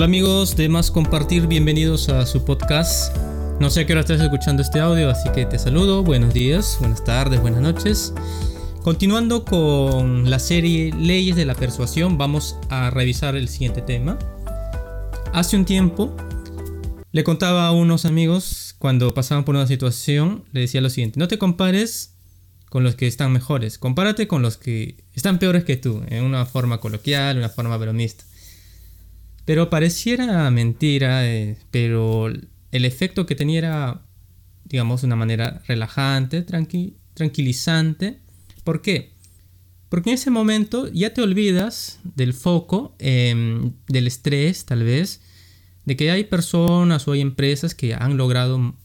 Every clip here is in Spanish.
Hola amigos de Más Compartir, bienvenidos a su podcast. No sé a qué hora estás escuchando este audio, así que te saludo. Buenos días, buenas tardes, buenas noches. Continuando con la serie Leyes de la Persuasión, vamos a revisar el siguiente tema. Hace un tiempo le contaba a unos amigos cuando pasaban por una situación, le decía lo siguiente, no te compares con los que están mejores, compárate con los que están peores que tú, en una forma coloquial, una forma bromista. Pero pareciera mentira, eh, pero el efecto que tenía era, digamos, una manera relajante, tranquilizante. ¿Por qué? Porque en ese momento ya te olvidas del foco, em, del estrés tal vez, de que hay personas o hay empresas que han logrado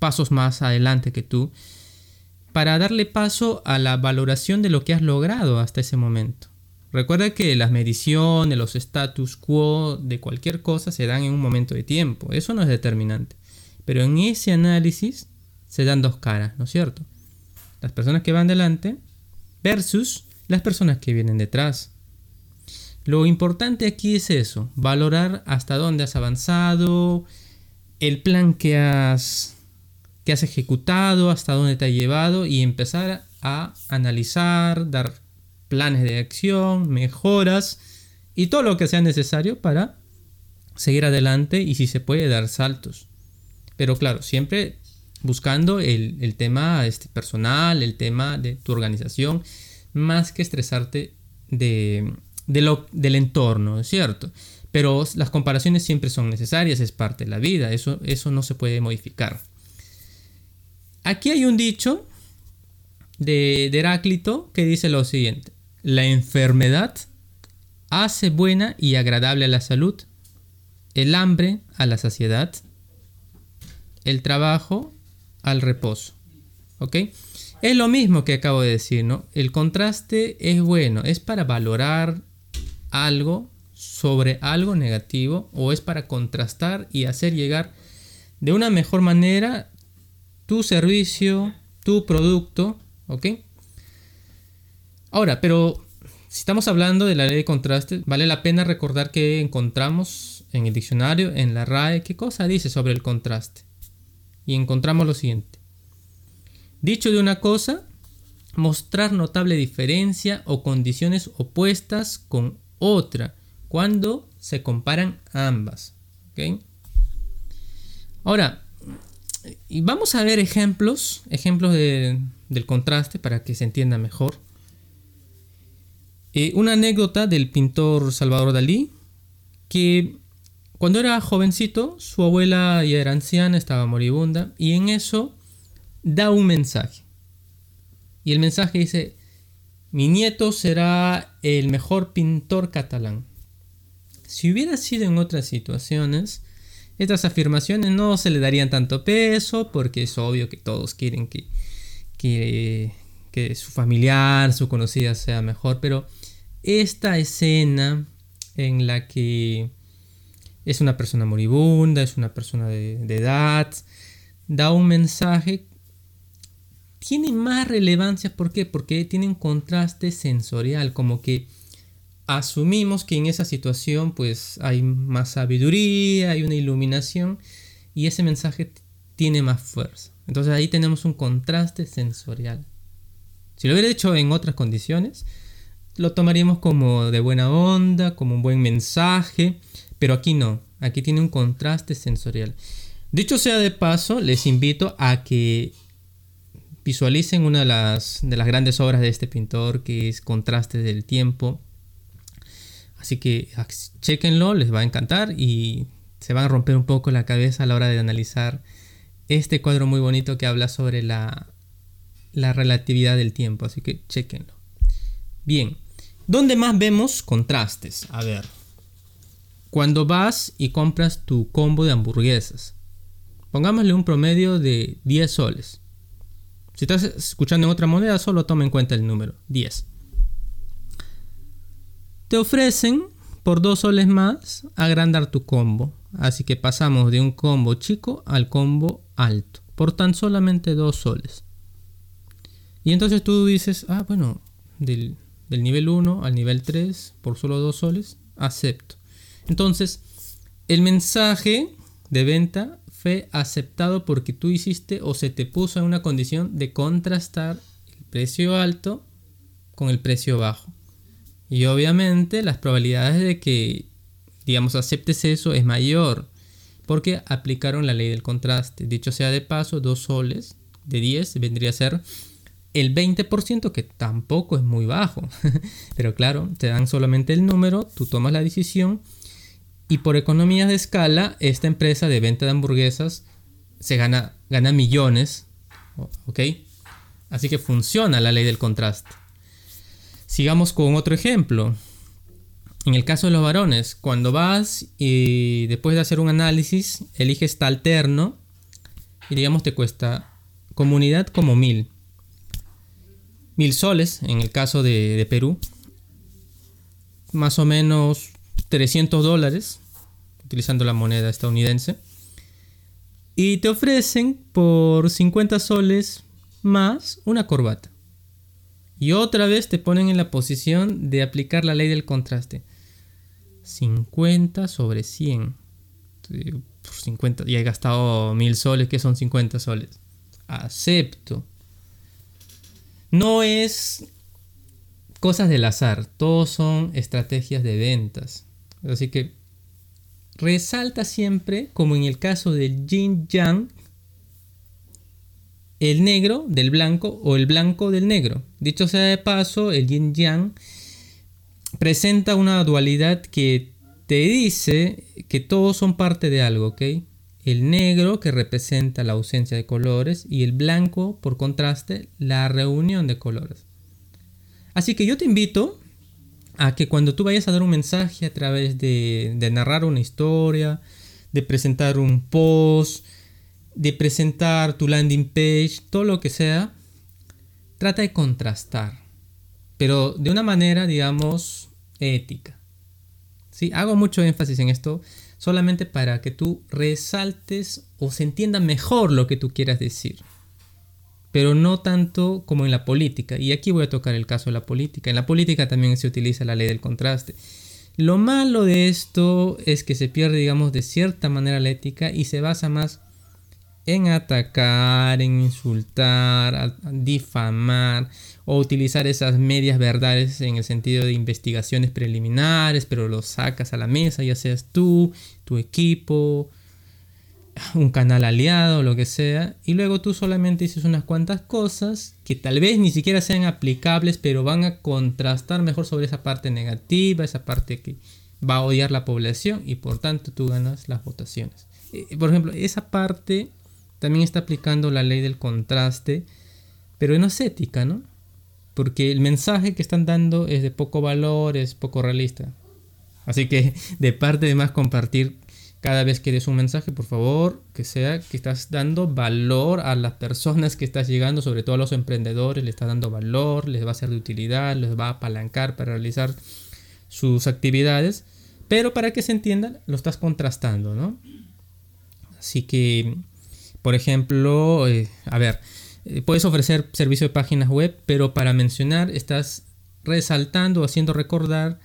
pasos más adelante que tú para darle paso a la valoración de lo que has logrado hasta ese momento. Recuerda que las mediciones, los status quo de cualquier cosa se dan en un momento de tiempo. Eso no es determinante. Pero en ese análisis se dan dos caras, ¿no es cierto? Las personas que van delante versus las personas que vienen detrás. Lo importante aquí es eso, valorar hasta dónde has avanzado, el plan que has, que has ejecutado, hasta dónde te ha llevado y empezar a analizar, dar planes de acción, mejoras y todo lo que sea necesario para seguir adelante y si se puede dar saltos. Pero claro, siempre buscando el, tema este, personal, el tema de tu organización, más que estresarte de, lo, del entorno, ¿es cierto? Pero las comparaciones siempre son necesarias, es parte de la vida, eso, eso no se puede modificar. Aquí hay un dicho de Heráclito que dice lo siguiente, la enfermedad hace buena y agradable a la salud, el hambre a la saciedad, el trabajo al reposo. ¿Ok? Es lo mismo que acabo de decir, ¿no? El contraste es bueno, es para valorar algo sobre algo negativo o es para contrastar y hacer llegar de una mejor manera tu servicio, tu producto, ¿ok? Ahora, pero si estamos hablando de la ley de contraste, vale la pena recordar que encontramos en el diccionario, en la RAE, qué cosa dice sobre el contraste. Y encontramos lo siguiente. Dicho de una cosa, mostrar notable diferencia o condiciones opuestas con otra cuando se comparan ambas. Ahora, vamos a ver ejemplos, ejemplos del contraste para que se entienda mejor. Eh, una anécdota del pintor Salvador Dalí, que cuando era jovencito, su abuela ya era anciana, estaba moribunda, y en eso da un mensaje. Y el mensaje dice, mi nieto será el mejor pintor catalán. Si hubiera sido en otras situaciones, estas afirmaciones no se le darían tanto peso, porque es obvio que todos quieren que, que, que su familiar, su conocida sea mejor, pero esta escena en la que es una persona moribunda, es una persona de, edad, da un mensaje, tiene más relevancia, ¿por qué? Porque tiene un contraste sensorial, como que asumimos que en esa situación pues hay más sabiduría, hay una iluminación y ese mensaje tiene más fuerza. Entonces ahí tenemos un contraste sensorial. Si lo hubiera hecho en otras condiciones, lo tomaríamos como de buena onda, como un buen mensaje, pero aquí no, aquí tiene un contraste sensorial. Dicho sea de paso, les invito a que visualicen una de las, de las grandes obras de este pintor, que es Contraste del Tiempo. Así que chequenlo, les va a encantar y se van a romper un poco la cabeza a la hora de analizar este cuadro muy bonito que habla sobre la, la relatividad del tiempo. Así que chequenlo. Bien, ¿dónde más vemos contrastes? A ver, cuando vas y compras tu combo de hamburguesas, pongámosle un promedio de 10 soles. Si estás escuchando en otra moneda, solo toma en cuenta el número, 10. Te ofrecen por 2 soles más agrandar tu combo. Así que pasamos de un combo chico al combo alto. Por tan solamente 2 soles. Y entonces tú dices, ah, bueno, del, nivel 1 al nivel 3 por solo 2 soles, acepto. Entonces, el mensaje de venta fue aceptado porque tú hiciste o se te puso en una condición de contrastar el precio alto con el precio bajo. Y obviamente las probabilidades de que, digamos, aceptes eso es mayor porque aplicaron la ley del contraste. Dicho sea de paso, dos soles de 10 vendría a ser el 20%, que tampoco es muy bajo. Pero claro, te dan solamente el número, tú tomas la decisión y por economías de escala, esta empresa de venta de hamburguesas se gana, gana millones. ¿Ok? Así que funciona la ley del contraste. Sigamos con otro ejemplo. En el caso de los varones, cuando vas y después de hacer un análisis, eliges tal terno y digamos te cuesta comunidad como mil. Mil soles en el caso de, Perú. Más o menos 300 dólares utilizando la moneda estadounidense. Y te ofrecen por 50 soles más una corbata. Y otra vez te ponen en la posición de aplicar la ley del contraste. 50 sobre 100. Por 50, y he gastado mil soles, que son 50 soles. Acepto. No es cosas del azar, todos son estrategias de ventas. Así que resalta siempre, como en el caso del yin yang, el negro del blanco o el blanco del negro. Dicho sea de paso, el yin yang presenta una dualidad que te dice que todos son parte de algo, ¿ok? El negro que representa la ausencia de colores y el blanco, por contraste, la reunión de colores. Así que yo te invito a que cuando tú vayas a dar un mensaje a través de, narrar una historia, de presentar un post, de presentar tu landing page, todo lo que sea, trata de contrastar, pero de una manera, digamos, ética. ¿Sí? Hago mucho énfasis en esto solamente para que tú resaltes o se entienda mejor lo que tú quieras decir pero no tanto como en la política. Y aquí voy a tocar el caso de la política. En la política también se utiliza la ley del contraste. Lo malo de esto es que se pierde, digamos, de cierta manera la ética y se basa más en atacar, en insultar, difamar o utilizar esas medias verdades en el sentido de investigaciones preliminares, pero lo sacas a la mesa, ya seas tú, tu equipo, un canal aliado, lo que sea, y luego tú solamente dices unas cuantas cosas que tal vez ni siquiera sean aplicables, pero van a contrastar mejor sobre esa parte negativa, esa parte que va a odiar la población y por tanto tú ganas las votaciones. Eh, por ejemplo, esa parte también está aplicando la ley del contraste, pero no es ética, ¿no? Porque el mensaje que están dando es de poco valor, es poco realista. Así que de parte de más compartir cada vez que des un mensaje, por favor, que sea que estás dando valor a las personas que estás llegando, sobre todo a los emprendedores, le estás dando valor, les va a ser de utilidad, les va a apalancar para realizar sus actividades, pero para que se entiendan, lo estás contrastando, ¿no? Así que, por ejemplo, eh, a ver, eh, puedes ofrecer servicio de páginas web, pero para mencionar estás resaltando, haciendo recordar,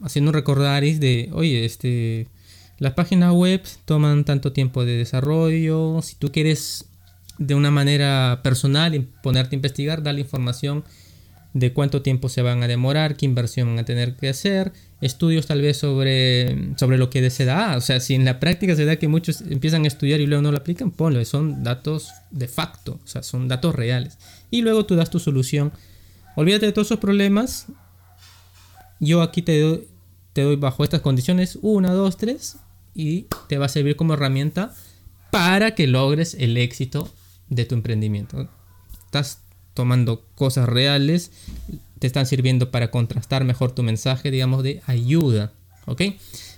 haciendo recordaris de, oye, este las páginas web toman tanto tiempo de desarrollo. Si tú quieres de una manera personal ponerte a investigar, la información de cuánto tiempo se van a demorar, qué inversión van a tener que hacer, estudios tal vez sobre, sobre lo que se da. O sea, si en la práctica se da que muchos empiezan a estudiar y luego no lo aplican, ponlo. Son datos de facto, o sea, son datos reales. Y luego tú das tu solución. Olvídate de todos esos problemas. Yo aquí te doy, te doy bajo estas condiciones, una, dos, tres, y te va a servir como herramienta para que logres el éxito de tu emprendimiento. Estás tomando cosas reales, te están sirviendo para contrastar mejor tu mensaje, digamos, de ayuda, ¿ok?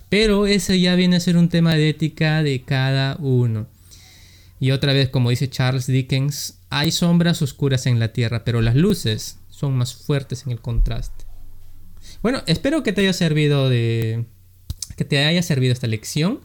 Pero eso ya viene a ser un tema de ética de cada uno. Y otra vez, como dice Charles Dickens, hay sombras oscuras en la tierra, pero las luces son más fuertes en el contraste. Bueno, espero que te haya servido de, que te haya servido esta lección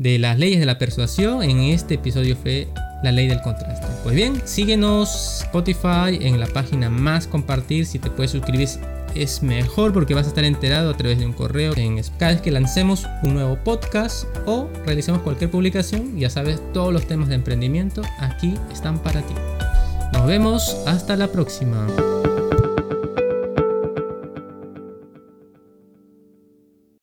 de las leyes de la persuasión. En este episodio fue la ley del contraste. Pues bien, síguenos Spotify en la página más compartir. Si te puedes suscribir es mejor porque vas a estar enterado a través de un correo en cada vez que lancemos un nuevo podcast o realicemos cualquier publicación. Ya sabes, todos los temas de emprendimiento aquí están para ti. Nos vemos hasta la próxima.